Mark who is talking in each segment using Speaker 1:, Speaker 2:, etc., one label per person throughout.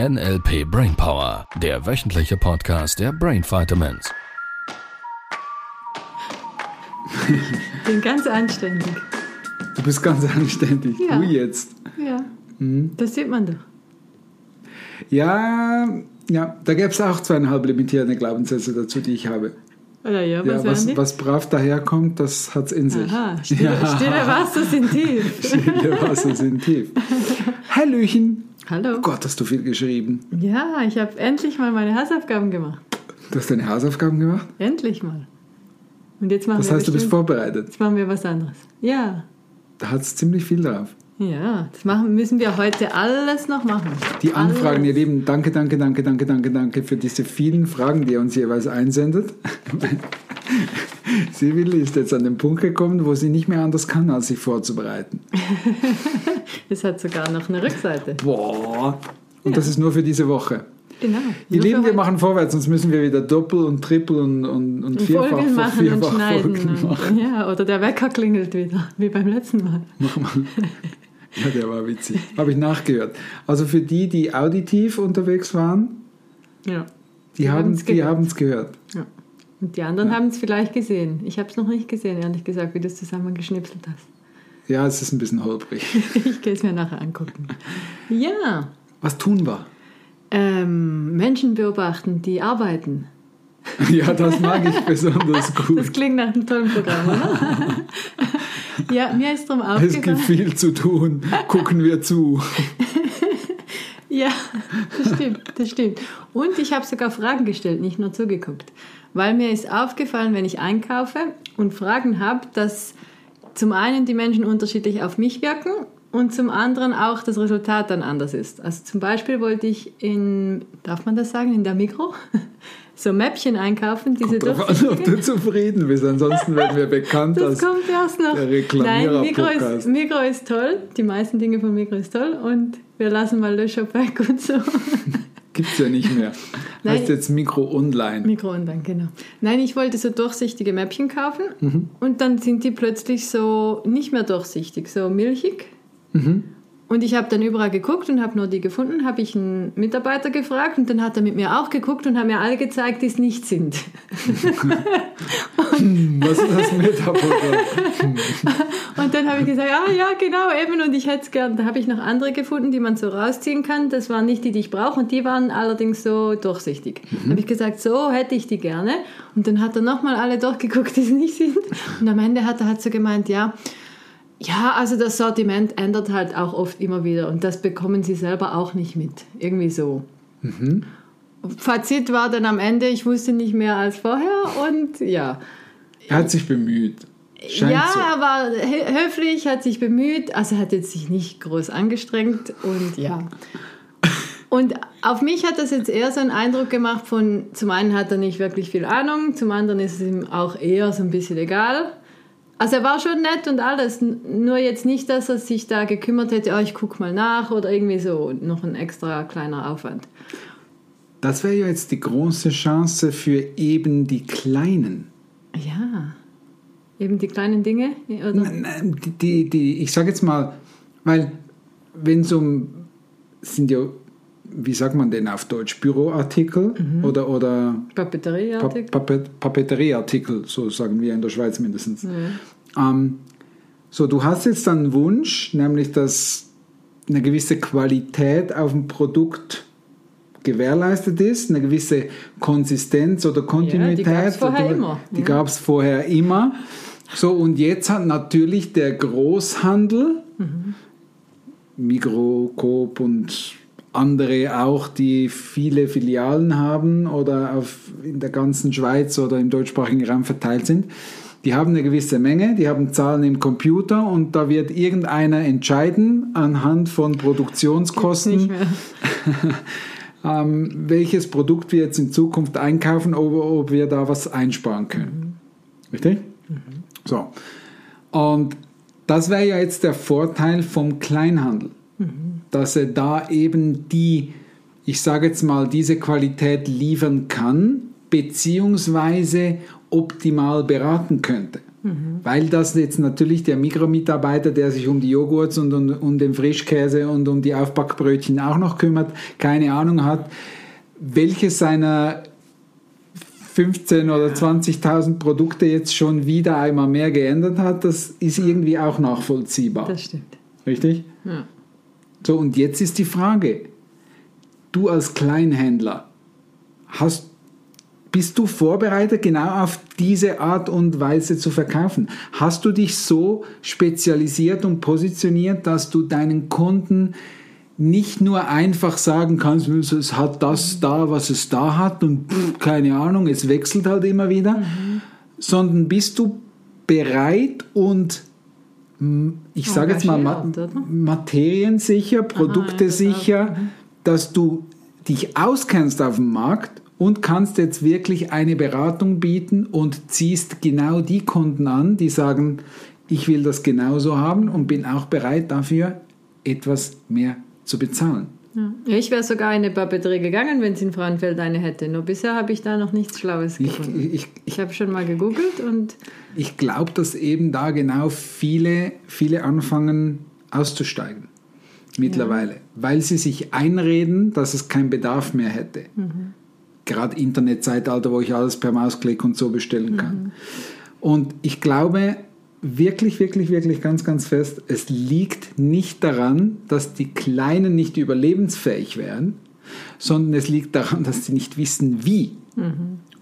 Speaker 1: NLP Brainpower, der wöchentliche Podcast der Brain Vitamins.
Speaker 2: Bin ganz anständig.
Speaker 3: Du bist ganz anständig.
Speaker 2: Ja.
Speaker 3: Du jetzt.
Speaker 2: Ja.
Speaker 3: Mhm.
Speaker 2: Das sieht man doch.
Speaker 3: Ja, ja, da gäbe es auch zweieinhalb limitierende Glaubenssätze dazu, die ich habe.
Speaker 2: Oder ja, was,
Speaker 3: Ja, was, was brav daherkommt, das hat es in sich.
Speaker 2: Aha, stille, stille Wasser sind tief.
Speaker 3: Stille Wasser sind tief. Hallöchen.
Speaker 2: Hallo.
Speaker 3: Oh Gott, hast du viel geschrieben.
Speaker 2: Ja, ich habe endlich mal meine Hausaufgaben gemacht.
Speaker 3: Du hast deine Hausaufgaben gemacht?
Speaker 2: Endlich mal. Und jetzt machen
Speaker 3: Das
Speaker 2: wir
Speaker 3: heißt, du bist
Speaker 2: bestimmt-
Speaker 3: vorbereitet.
Speaker 2: Jetzt machen wir was anderes. Ja.
Speaker 3: Da hat es ziemlich viel drauf.
Speaker 2: Ja, das machen, müssen wir heute alles noch machen.
Speaker 3: Die Anfragen,
Speaker 2: Alles.
Speaker 3: ihr Lieben, danke, danke, danke, danke, danke, danke für diese vielen Fragen, die ihr uns jeweils einsendet. Sibyl ist jetzt an den Punkt gekommen, wo sie nicht mehr anders kann, als sich vorzubereiten.
Speaker 2: Es hat sogar noch eine Rückseite.
Speaker 3: Boah! Und das ist nur für diese Woche.
Speaker 2: Genau.
Speaker 3: Ihr Lieben, wir machen vorwärts, sonst müssen wir wieder Doppel und Trippel und, und, und vierfach
Speaker 2: Folgen machen und
Speaker 3: vierfach
Speaker 2: schneiden.
Speaker 3: Folgen
Speaker 2: Und,
Speaker 3: machen.
Speaker 2: ja, oder der Wecker klingelt wieder, wie beim letzten Mal.
Speaker 3: Mach mal. Ja, der war witzig. Habe ich nachgehört. Also für die, die auditiv unterwegs waren,
Speaker 2: Ja.
Speaker 3: die haben
Speaker 2: haben's
Speaker 3: es die
Speaker 2: gehört.
Speaker 3: haben's gehört.
Speaker 2: ja. Und die anderen haben es vielleicht gesehen. Ich habe es noch nicht gesehen, ehrlich gesagt, wie du es zusammengeschnipselt hast.
Speaker 3: Ja, es ist ein bisschen holprig.
Speaker 2: Ich gehe es mir nachher angucken. Ja,
Speaker 3: Was tun wir?
Speaker 2: ähm, Menschen beobachten, die arbeiten.
Speaker 3: Ja, das mag ich besonders
Speaker 2: Das
Speaker 3: gut.
Speaker 2: klingt nach einem tollen Programm, oder? ja, mir ist darum
Speaker 3: Es gibt
Speaker 2: aufgefallen.
Speaker 3: viel zu tun. Gucken wir zu.
Speaker 2: Ja, das stimmt, das stimmt. Und ich habe sogar Fragen gestellt, nicht nur zugeguckt. Weil mir ist aufgefallen, wenn ich einkaufe und Fragen habe, dass zum einen die Menschen unterschiedlich auf mich wirken und zum anderen auch das Resultat dann anders ist. Also zum Beispiel wollte ich in, darf man das sagen, in der Mikro, so Mäppchen einkaufen, diese
Speaker 3: Darauf an, ob du zufrieden bist. Ansonsten werden wir bekannt
Speaker 2: Das
Speaker 3: als
Speaker 2: kommt erst noch.
Speaker 3: der Reklamierer-Podcast.
Speaker 2: Nein, Mikro ist, Mikro ist toll. Die meisten Dinge von Mikro ist toll. Und wir lassen mal Löschop weg und so.
Speaker 3: Gibt's ja nicht mehr.
Speaker 2: Nein.
Speaker 3: Heißt jetzt Mikro Online.
Speaker 2: Mikro dann, genau. Nein, ich wollte so durchsichtige Mäppchen kaufen.
Speaker 3: Mhm.
Speaker 2: Und dann sind die plötzlich so nicht mehr durchsichtig, so milchig.
Speaker 3: Mhm.
Speaker 2: Und ich habe dann überall geguckt und habe nur die gefunden, habe ich einen Mitarbeiter gefragt und dann hat er mit mir auch geguckt und hat mir alle gezeigt, die es nicht sind.
Speaker 3: Was ist das Metaphor?
Speaker 2: Und dann habe ich gesagt, ah ja, genau, eben, und ich hätte es gern. Da habe ich noch andere gefunden, die man so rausziehen kann. Das waren nicht die, die ich brauche, und die waren allerdings so durchsichtig.
Speaker 3: Mhm.
Speaker 2: Habe ich gesagt, so hätte ich die gerne. Und dann hat er nochmal alle durchgeguckt, die es nicht sind. Und am Ende hat er halt so gemeint, ja, ja, also das Sortiment ändert halt auch oft immer wieder und das bekommen sie selber auch nicht mit. Irgendwie so.
Speaker 3: Mhm.
Speaker 2: Fazit war dann am Ende, ich wusste nicht mehr als vorher und ja.
Speaker 3: Er hat sich bemüht. Scheint
Speaker 2: ja,
Speaker 3: so.
Speaker 2: er war hö- höflich, hat sich bemüht, also hat jetzt sich nicht groß angestrengt und ja. Und auf mich hat das jetzt eher so einen Eindruck gemacht von, zum einen hat er nicht wirklich viel Ahnung, zum anderen ist es ihm auch eher so ein bisschen egal. Also er war schon nett und alles, nur jetzt nicht, dass er sich da gekümmert hätte, oh, ich guck mal nach oder irgendwie so, noch ein extra kleiner Aufwand.
Speaker 3: Das wäre ja jetzt die große Chance für eben die Kleinen.
Speaker 2: Ja, eben die kleinen Dinge, oder?
Speaker 3: Nein, Die, die, die, ich sage jetzt mal, weil wenn es um, sind ja, wie sagt man denn auf Deutsch, Büroartikel oder, oder
Speaker 2: Papeterieartikel.
Speaker 3: Pa Papet Papeterieartikel, so sagen wir in der Schweiz mindestens. Ähm, so, du hast jetzt einen Wunsch, nämlich dass eine gewisse Qualität auf dem Produkt gewährleistet ist, eine gewisse Konsistenz oder Kontinuität.
Speaker 2: gab's vorher
Speaker 3: oder-
Speaker 2: immer.
Speaker 3: Die
Speaker 2: Ja.
Speaker 3: gab es vorher immer. So, und jetzt hat natürlich der Großhandel, Migro, Coop und andere auch, die viele Filialen haben oder auf, in der ganzen Schweiz oder im deutschsprachigen Raum verteilt sind, die haben eine gewisse Menge, die haben Zahlen im Computer und da wird irgendeiner entscheiden anhand von Produktionskosten, ähm, welches Produkt wir jetzt in Zukunft einkaufen, ob, ob wir da was einsparen können. Richtig? So. Und das wäre ja jetzt der Vorteil vom Kleinhandel, dass er da eben die, ich sage jetzt mal, diese Qualität liefern kann, beziehungsweise optimal beraten könnte. Weil das jetzt natürlich der Mikromitarbeiter, der sich um die Joghurts und um, um den Frischkäse und um die Aufbackbrötchen auch noch kümmert, keine Ahnung hat, welches seiner 15 oder 20.000 Produkte jetzt schon wieder einmal mehr geändert hat, das ist irgendwie auch nachvollziehbar.
Speaker 2: Das stimmt.
Speaker 3: Richtig?
Speaker 2: Ja.
Speaker 3: So, und jetzt ist die Frage, du als Kleinhändler, hast, bist du vorbereitet, genau auf diese Art und Weise zu verkaufen? Hast du dich so spezialisiert und positioniert, dass du deinen Kunden nicht nur einfach sagen kannst, es hat das da, was es da hat und pff, keine Ahnung, es wechselt halt immer wieder, sondern bist du bereit und ich sage jetzt mal ma
Speaker 2: Engagiert, oder?
Speaker 3: materiensicher, produktesicher, dass du dich auskennst auf dem Markt und kannst jetzt wirklich eine Beratung bieten und ziehst genau die Kunden an, die sagen, ich will das genauso haben und bin auch bereit dafür etwas mehr zu bezahlen.
Speaker 2: Ja, ich wäre sogar in eine Papeterie gegangen, wenn es in Frauenfeld eine hätte. Nur bisher habe ich da noch nichts Schlaues
Speaker 3: Ich,
Speaker 2: gefunden.
Speaker 3: ich,
Speaker 2: Ich habe schon mal gegoogelt und
Speaker 3: ich glaube, dass eben da genau viele, viele anfangen auszusteigen mittlerweile, weil sie sich einreden, dass es keinen Bedarf mehr hätte. Gerade Internetzeitalter, wo ich alles per Mausklick und so bestellen kann. Und ich glaube wirklich, wirklich, wirklich ganz, ganz fest, es liegt nicht daran, dass die Kleinen nicht überlebensfähig wären, sondern es liegt daran, dass sie nicht wissen, wie.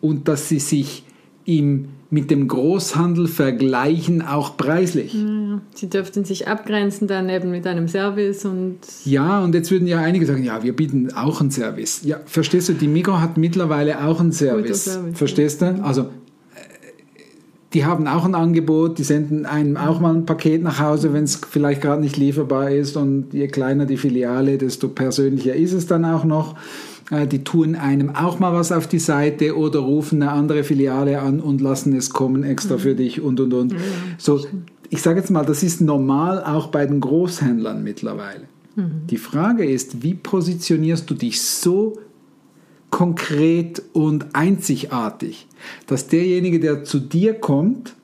Speaker 3: Und dass sie sich im, mit dem Großhandel vergleichen, auch preislich.
Speaker 2: ja, sie dürften sich abgrenzen dann eben mit einem Service und
Speaker 3: Ja, und jetzt würden ja einige sagen, ja, wir bieten auch einen Service. Ja, verstehst du, die Migros hat mittlerweile auch einen Service.
Speaker 2: Service,
Speaker 3: verstehst du? Also, die haben auch ein Angebot, die senden einem auch mal ein Paket nach Hause, wenn es vielleicht gerade nicht lieferbar ist. Und je kleiner die Filiale, desto persönlicher ist es dann auch noch. Äh, Die tun einem auch mal was auf die Seite oder rufen eine andere Filiale an und lassen es kommen extra für dich und und und. So, ich sage jetzt mal, das ist normal auch bei den Großhändlern mittlerweile. Die Frage ist, wie positionierst du dich so konkret und einzigartig, dass derjenige, der zu dir kommt,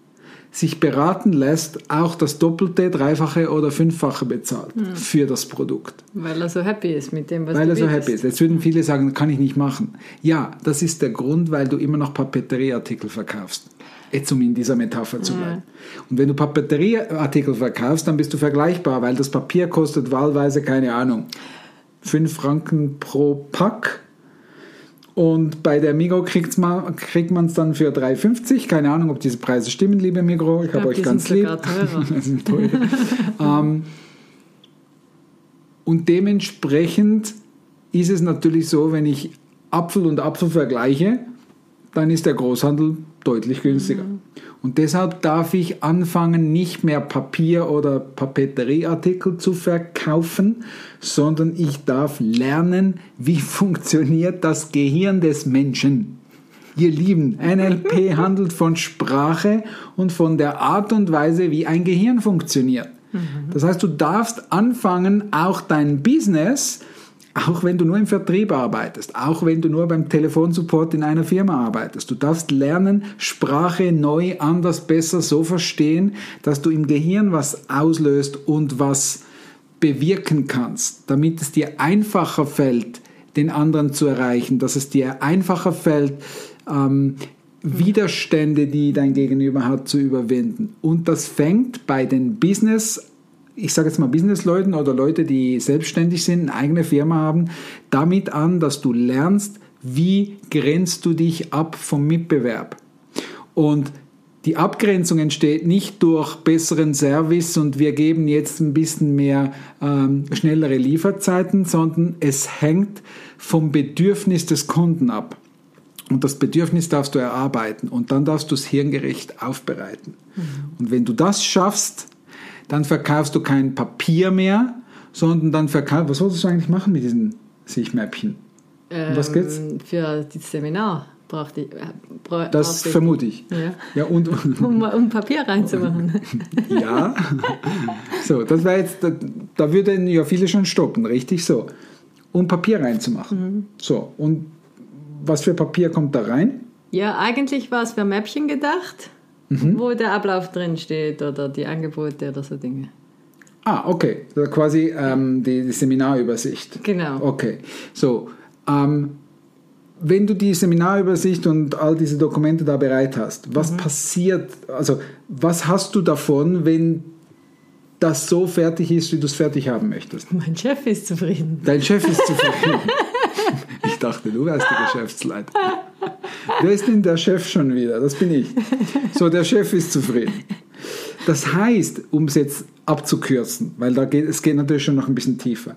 Speaker 3: sich beraten lässt, auch das Doppelte, Dreifache oder Fünffache bezahlt für das Produkt.
Speaker 2: weil er so happy ist mit dem, was
Speaker 3: Weil
Speaker 2: du
Speaker 3: er so happy ist. Jetzt würden viele sagen, kann ich nicht machen. Ja, das ist der Grund, weil du immer noch Papeterieartikel verkaufst. Jetzt um in dieser Metapher zu bleiben. Und wenn du Papeterieartikel verkaufst, dann bist du vergleichbar, weil das Papier kostet wahlweise, keine Ahnung, 5 Franken pro Pack. Und bei der Migro kriegt's mal, kriegt man es dann für 3,50. Keine Ahnung, ob diese Preise stimmen, liebe Migro. Ich, habe
Speaker 2: glaub,
Speaker 3: euch ganz lieb. sind teuer. ähm, und dementsprechend ist es natürlich so, wenn ich Apfel und Apfel vergleiche, dann ist der Großhandel deutlich günstiger. Und deshalb darf ich anfangen, nicht mehr Papier- oder Papeterieartikel zu verkaufen, sondern ich darf lernen, wie funktioniert das Gehirn des Menschen. Ihr Lieben, NLP handelt von Sprache und von der Art und Weise, wie ein Gehirn funktioniert. Das heißt, du darfst anfangen, auch dein Business, auch wenn du nur im Vertrieb arbeitest, auch wenn du nur beim Telefonsupport in einer Firma arbeitest, du darfst lernen, Sprache neu, anders, besser so verstehen, dass du im Gehirn was auslöst und was bewirken kannst, damit es dir einfacher fällt, den anderen zu erreichen, dass es dir einfacher fällt, ähm, Widerstände, die dein Gegenüber hat, zu überwinden. Und das fängt bei den Business, ich sage jetzt mal Businessleuten oder Leute, die selbstständig sind, eine eigene Firma haben, damit an, dass du lernst, wie grenzt du dich ab vom Mitbewerb. Und die Abgrenzung entsteht nicht durch besseren Service und wir geben jetzt ein bisschen mehr ähm, schnellere Lieferzeiten, sondern es hängt vom Bedürfnis des Kunden ab. Und das Bedürfnis darfst du erarbeiten und dann darfst du es hirngerecht aufbereiten. Und wenn du das schaffst, dann verkaufst du kein Papier mehr, sondern dann verkaufst, was solltest du eigentlich machen mit diesen Sichtmäppchen? Um was geht's?
Speaker 2: Ähm, Für das Seminar brauchte ich. Äh, bra
Speaker 3: Das
Speaker 2: ich-
Speaker 3: vermute ich.
Speaker 2: Ja.
Speaker 3: Ja, und,
Speaker 2: Um, um Papier reinzumachen.
Speaker 3: ja. So, das war jetzt, da, da würden ja viele schon stoppen, richtig so. Um Papier reinzumachen. So, und was für Papier kommt da rein?
Speaker 2: Ja, eigentlich war es für Mäppchen gedacht. Wo der Ablauf drin steht oder die Angebote oder so Dinge.
Speaker 3: Ah, okay. Ist quasi ähm, die, die Seminarübersicht.
Speaker 2: Genau.
Speaker 3: Okay. So, ähm, wenn du die Seminarübersicht und all diese Dokumente da bereit hast, was passiert, also was hast du davon, wenn das so fertig ist, wie du es fertig haben möchtest?
Speaker 2: Mein Chef ist zufrieden.
Speaker 3: Dein Chef ist zufrieden. ich dachte, du wärst der Geschäftsleiter. Wer ist denn der Chef schon wieder? Das bin ich. So, der Chef ist zufrieden. Das heißt, um es jetzt abzukürzen, weil da geht, es geht natürlich schon noch ein bisschen tiefer.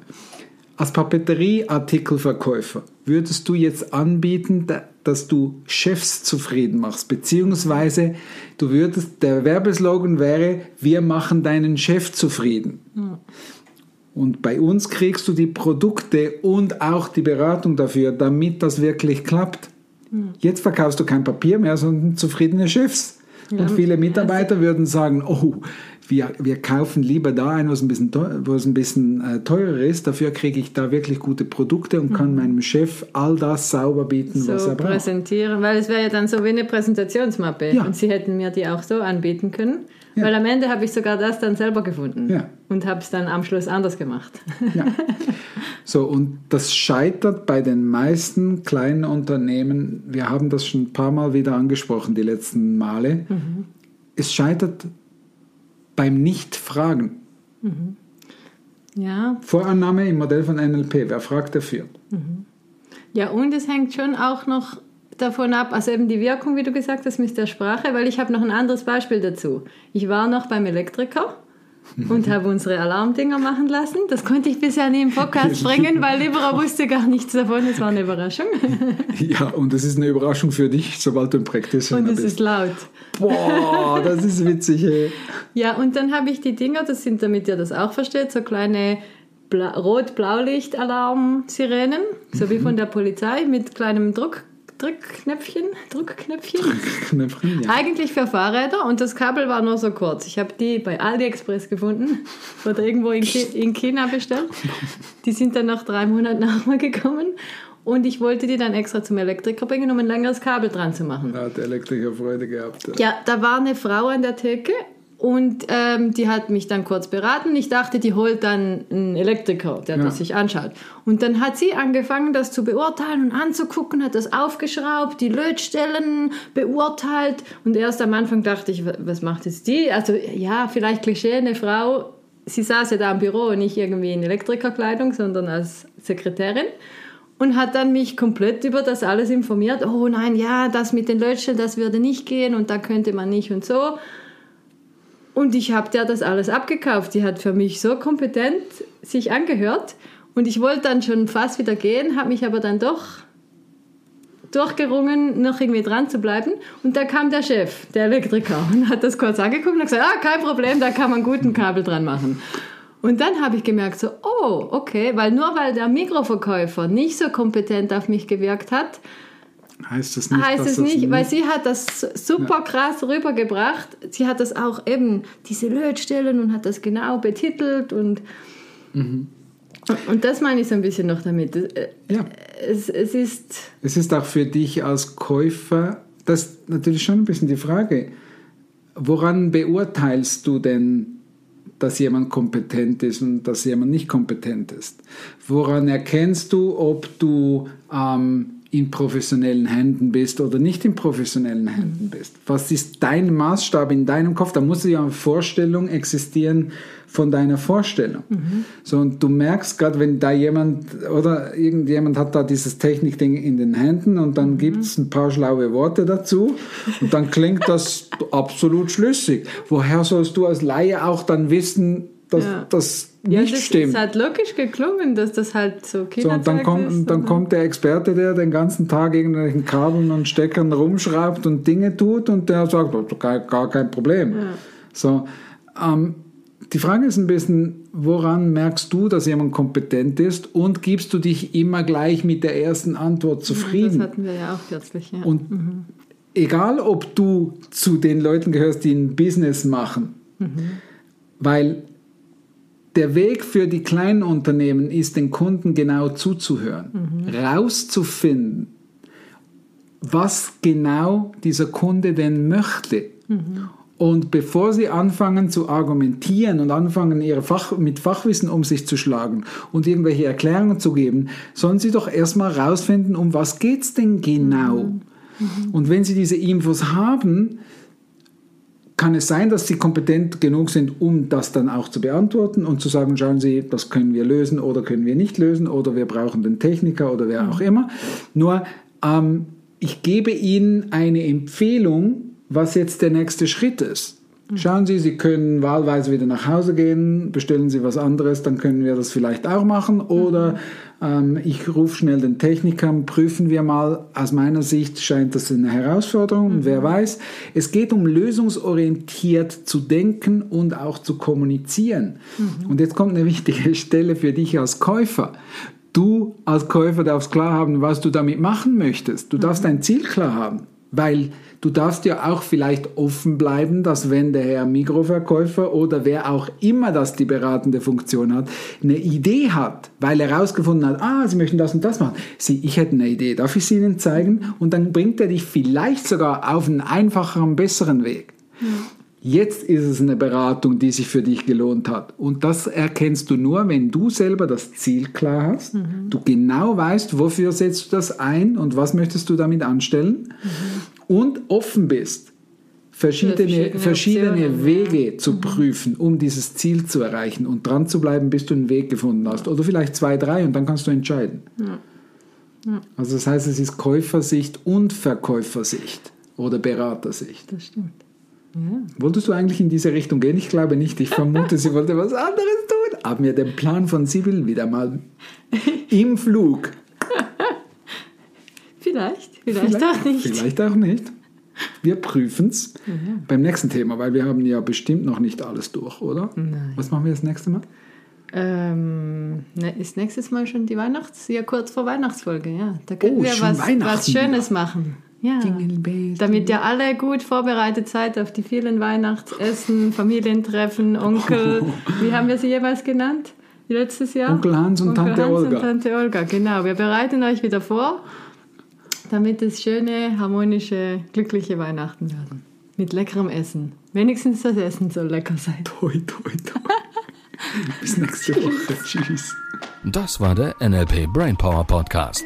Speaker 3: Als Papeterieartikelverkäufer würdest du jetzt anbieten, da- dass du Chefs zufrieden machst, beziehungsweise du würdest, der Werbeslogan wäre, wir machen deinen Chef zufrieden. Und bei uns kriegst du die Produkte und auch die Beratung dafür, damit das wirklich klappt. Jetzt verkaufst du kein Papier mehr, sondern zufriedene Chefs. Und viele Mitarbeiter würden sagen, oh, wir, wir kaufen lieber da ein, was ein bisschen, teuer, was ein bisschen äh, teurer ist. Dafür kriege ich da wirklich gute Produkte und kann meinem Chef all das sauber bieten, was
Speaker 2: so
Speaker 3: er braucht.
Speaker 2: präsentieren, weil es wäre ja dann so wie eine Präsentationsmappe
Speaker 3: Ja.
Speaker 2: und sie hätten mir die auch so anbieten können,
Speaker 3: Ja.
Speaker 2: weil am Ende habe ich sogar das dann selber gefunden
Speaker 3: Ja.
Speaker 2: und habe es dann am Schluss anders gemacht.
Speaker 3: Ja. So, und das scheitert bei den meisten kleinen Unternehmen. Wir haben das schon ein paar Mal wieder angesprochen, die letzten Male. Es scheitert beim Nicht-Fragen.
Speaker 2: Ja,
Speaker 3: Vorannahme im Modell von NLP. Wer fragt, der führt.
Speaker 2: Ja, und es hängt schon auch noch davon ab, also eben die Wirkung, wie du gesagt hast, mit der Sprache, weil ich habe noch ein anderes Beispiel dazu. Ich war noch beim Elektriker und habe unsere Alarmdinger machen lassen. Das konnte ich bisher nie im Podcast bringen, weil Libera wusste gar nichts davon. Es war eine Überraschung.
Speaker 3: Ja, und es ist eine Überraschung für dich, sobald du im Practitioner
Speaker 2: Und es
Speaker 3: bist.
Speaker 2: ist laut.
Speaker 3: Boah, das ist witzig. Ey.
Speaker 2: Ja, und dann habe ich die Dinger, das sind, damit ihr das auch versteht, so kleine Bla Rot-Blaulicht-Alarm-Sirenen, so wie von der Polizei mit kleinem Druck, Drückknöpfchen, Druckknöpfchen.
Speaker 3: Knöpfchen, ja.
Speaker 2: Eigentlich für Fahrräder und das Kabel war nur so kurz. Ich habe die bei AliExpress gefunden oder irgendwo in, in China bestellt. Die sind dann nach drei Monaten nochmal gekommen und ich wollte die dann extra zum Elektriker bringen, um ein längeres Kabel dran zu machen.
Speaker 3: Da hat der Elektriker Freude gehabt.
Speaker 2: Ja, da war eine Frau an der Theke und ähm, die hat mich dann kurz beraten. Ich dachte, die holt dann einen Elektriker, der
Speaker 3: Ja.
Speaker 2: das sich anschaut. Und dann hat sie angefangen, das zu beurteilen und anzugucken, hat das aufgeschraubt, die Lötstellen beurteilt. Und erst am Anfang dachte ich, wa- was macht jetzt die? Also ja, vielleicht Klischee, eine Frau. Sie saß ja da im Büro, nicht irgendwie in Elektrikerkleidung, sondern als Sekretärin und hat dann mich komplett über das alles informiert. Oh nein, ja, das mit den Lötstellen, das würde nicht gehen und da könnte man nicht und so. Und ich habe der das alles abgekauft. Die hat für mich so kompetent sich angehört. Und ich wollte dann schon fast wieder gehen, habe mich aber dann doch durchgerungen, noch irgendwie dran zu bleiben. Und da kam der Chef, der Elektriker, und hat das kurz angeguckt und gesagt, ah, kein Problem, da kann man guten Kabel dran machen. Und dann habe ich gemerkt, so, oh, okay, weil nur weil der Mikroverkäufer nicht so kompetent auf mich gewirkt hat,
Speaker 3: Heißt das nicht,
Speaker 2: heißt es
Speaker 3: das
Speaker 2: nicht, weil sie hat das super krass rübergebracht. Sie hat das auch eben, diese Lötstellen und hat das genau betitelt und, und das meine ich so ein bisschen noch damit. Äh,
Speaker 3: Ja.
Speaker 2: Es, es ist,
Speaker 3: Es ist auch für dich als Käufer, das ist natürlich schon ein bisschen die Frage, woran beurteilst du denn, dass jemand kompetent ist und dass jemand nicht kompetent ist? Woran erkennst du, ob du ähm, in professionellen Händen bist oder nicht in professionellen Händen bist? Was ist dein Maßstab in deinem Kopf? Da muss ja eine Vorstellung existieren von deiner Vorstellung. So, und du merkst gerade, wenn da jemand oder irgendjemand hat da dieses Technikding in den Händen und dann gibt es ein paar schlaue Worte dazu und dann klingt das absolut schlüssig. Woher sollst du als Laie auch dann wissen, dass
Speaker 2: Ja.
Speaker 3: das
Speaker 2: ja,
Speaker 3: nicht
Speaker 2: das,
Speaker 3: stimmt?
Speaker 2: es hat logisch geklungen, dass das halt so
Speaker 3: So,
Speaker 2: Kinderzeug
Speaker 3: und dann kommt,
Speaker 2: ist.
Speaker 3: und dann kommt der Experte, der den ganzen Tag irgendwelchen Kabeln und Steckern rumschraubt und Dinge tut und der sagt, "Oh, gar, gar kein Problem. So, ähm, die Frage ist ein bisschen, woran merkst du, dass jemand kompetent ist und gibst du dich immer gleich mit der ersten Antwort
Speaker 2: Das
Speaker 3: zufrieden?
Speaker 2: hatten wir ja auch kürzlich. Ja.
Speaker 3: Und egal, ob du zu den Leuten gehörst, die ein Business machen, weil der Weg für die kleinen Unternehmen ist, den Kunden genau zuzuhören, rauszufinden, was genau dieser Kunde denn möchte. Und bevor sie anfangen zu argumentieren und anfangen, ihre Fach, mit Fachwissen um sich zu schlagen und irgendwelche Erklärungen zu geben, sollen sie doch erstmal rausfinden, um was geht's denn genau. Und wenn sie diese Infos haben, kann es sein, dass sie kompetent genug sind, um das dann auch zu beantworten und zu sagen, schauen Sie, das können wir lösen oder können wir nicht lösen oder wir brauchen den Techniker oder wer auch immer. Nur ähm, ich gebe Ihnen eine Empfehlung, was jetzt der nächste Schritt ist. Schauen Sie, Sie können wahlweise wieder nach Hause gehen, bestellen Sie was anderes, dann können wir das vielleicht auch machen. Oder ähm, ich rufe schnell den Techniker, prüfen wir mal. Aus meiner Sicht scheint das eine Herausforderung und wer weiß. Es geht um lösungsorientiert zu denken und auch zu kommunizieren. Und jetzt kommt eine wichtige Stelle für dich als Käufer. Du als Käufer darfst klar haben, was du damit machen möchtest. Du darfst dein Ziel klar haben, weil du darfst ja auch vielleicht offen bleiben, dass wenn der Herr Mikroverkäufer oder wer auch immer das die beratende Funktion hat, eine Idee hat, weil er herausgefunden hat, ah, Sie möchten das und das machen. Sie, ich hätte eine Idee, darf ich sie Ihnen zeigen? Und dann bringt er dich vielleicht sogar auf einen einfacheren, besseren Weg. Jetzt ist es eine Beratung, die sich für dich gelohnt hat. Und das erkennst du nur, wenn du selber das Ziel klar hast, du genau weißt, wofür setzt du das ein und was möchtest du damit anstellen und offen bist, verschiedene,
Speaker 2: verschiedene
Speaker 3: verschiedene Wege zu prüfen, um dieses Ziel zu erreichen und dran zu bleiben, bis du einen Weg gefunden hast. Oder vielleicht zwei, drei und dann kannst du entscheiden. Also das heißt, es ist Käufersicht und Verkäufersicht oder Beratersicht.
Speaker 2: Das stimmt.
Speaker 3: Wolltest du eigentlich in diese Richtung gehen? Ich glaube nicht. Ich vermute, sie wollte was anderes tun. Haben wir den Plan von Sibyl wieder mal im Flug?
Speaker 2: Vielleicht, vielleicht, auch nicht.
Speaker 3: Vielleicht auch nicht. Wir prüfen es beim nächsten Thema, weil wir haben ja bestimmt noch nicht alles durch, oder?
Speaker 2: Nein.
Speaker 3: Was machen wir das nächste Mal?
Speaker 2: Ähm, ne, ist nächstes Mal schon die Weihnachts-, ja kurz vor Weihnachtsfolge, ja. Da können
Speaker 3: Oh,
Speaker 2: wir was, was Schönes machen. Ja.
Speaker 3: Jingle bells,
Speaker 2: Damit ihr alle gut vorbereitet seid auf die vielen Weihnachtsessen, Familientreffen, Onkel. Wie haben wir sie jeweils genannt? Letztes Jahr?
Speaker 3: Onkel Hans und
Speaker 2: Onkel
Speaker 3: Tante
Speaker 2: Hans
Speaker 3: Olga.
Speaker 2: Und Tante Olga, genau. Wir bereiten euch wieder vor, damit es schöne, harmonische, glückliche Weihnachten werden. Mit leckerem Essen. Wenigstens das Essen soll lecker sein.
Speaker 3: Toi, toi, toi. Bis nächste Woche. Tschüss.
Speaker 1: Das war der NLP Brainpower Podcast.